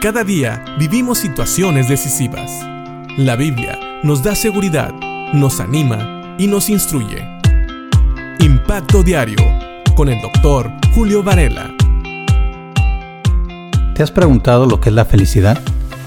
Cada día vivimos situaciones decisivas. La Biblia nos da seguridad, nos anima y nos instruye. Impacto Diario con el doctor Julio Varela. ¿Te has preguntado lo que es la felicidad?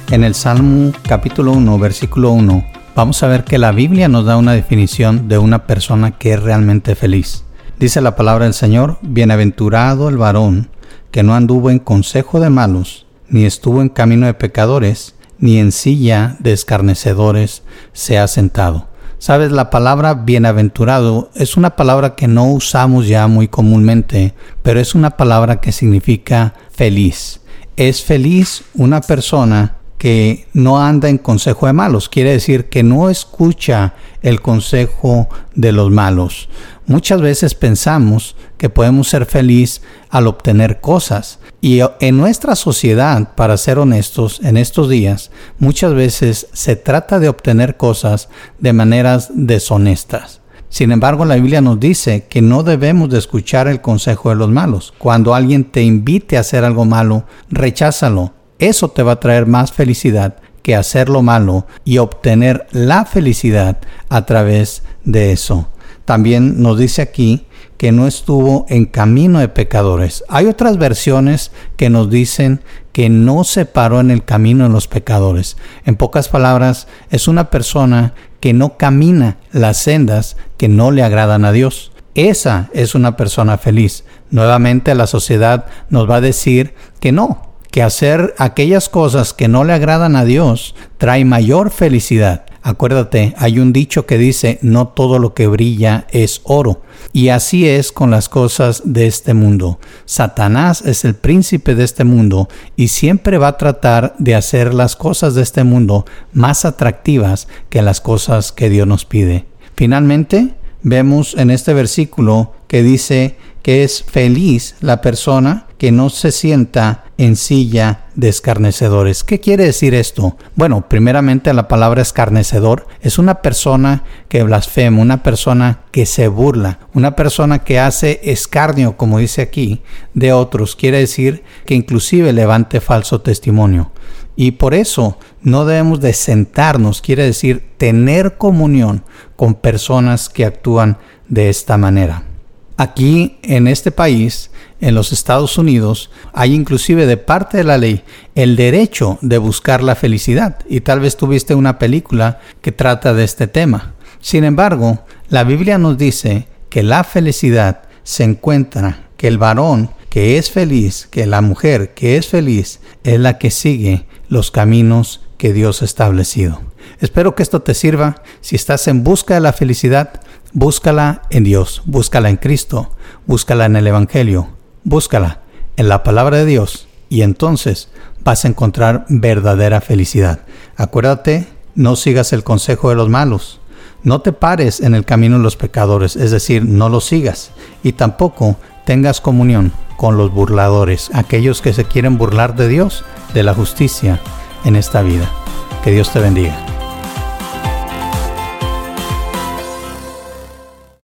En el Salmo capítulo 1, versículo 1, vamos a ver que la Biblia nos da una definición de una persona que es realmente feliz. Dice la palabra del Señor, bienaventurado el varón que no anduvo en consejo de malos, ni estuvo en camino de pecadores, ni en silla de escarnecedores se ha sentado. Sabes, la palabra bienaventurado es una palabra que no usamos ya muy comúnmente, pero es una palabra que significa feliz. Es feliz una persona que no anda en consejo de malos, quiere decir que no escucha el consejo de los malos. Muchas veces pensamos que podemos ser feliz al obtener cosas y en nuestra sociedad, para ser honestos, en estos días, muchas veces se trata de obtener cosas de maneras deshonestas. Sin embargo, la Biblia nos dice que no debemos de escuchar el consejo de los malos. Cuando alguien te invite a hacer algo malo, recházalo eso te va a traer más felicidad que hacer lo malo y obtener la felicidad a través de eso. También nos dice aquí que no estuvo en camino de pecadores. Hay otras versiones que nos dicen que no se paró en el camino de los pecadores. En pocas palabras, es una persona que no camina las sendas que no le agradan a Dios. Esa es una persona feliz. Nuevamente la sociedad nos va a decir que no, que hacer aquellas cosas que no le agradan a Dios trae mayor felicidad. Acuérdate, hay un dicho que dice, no todo lo que brilla es oro. Y así es con las cosas de este mundo. Satanás es el príncipe de este mundo y siempre va a tratar de hacer las cosas de este mundo más atractivas que las cosas que Dios nos pide. Finalmente, vemos en este versículo que dice que es feliz la persona que no se sienta en silla de escarnecedores. ¿Qué quiere decir esto? Bueno, primeramente la palabra escarnecedor es una persona que blasfema, una persona que se burla, una persona que hace escarnio, como dice aquí, de otros. Quiere decir que inclusive levante falso testimonio. Y por eso no debemos de sentarnos, quiere decir tener comunión con personas que actúan de esta manera. Aquí en este país, en los Estados Unidos, hay inclusive de parte de la ley el derecho de buscar la felicidad. Y tal vez tuviste una película que trata de este tema. Sin embargo, la Biblia nos dice que la felicidad se encuentra, que el varón que es feliz, que la mujer que es feliz, es la que sigue los caminos que Dios ha establecido. Espero que esto te sirva. Si estás en busca de la felicidad, búscala en Dios, búscala en Cristo, búscala en el Evangelio, búscala en la palabra de Dios y entonces vas a encontrar verdadera felicidad. Acuérdate, no sigas el consejo de los malos. No te pares en el camino de los pecadores, es decir, no los sigas. Y tampoco tengas comunión con los burladores, aquellos que se quieren burlar de Dios, de la justicia en esta vida. Que Dios te bendiga.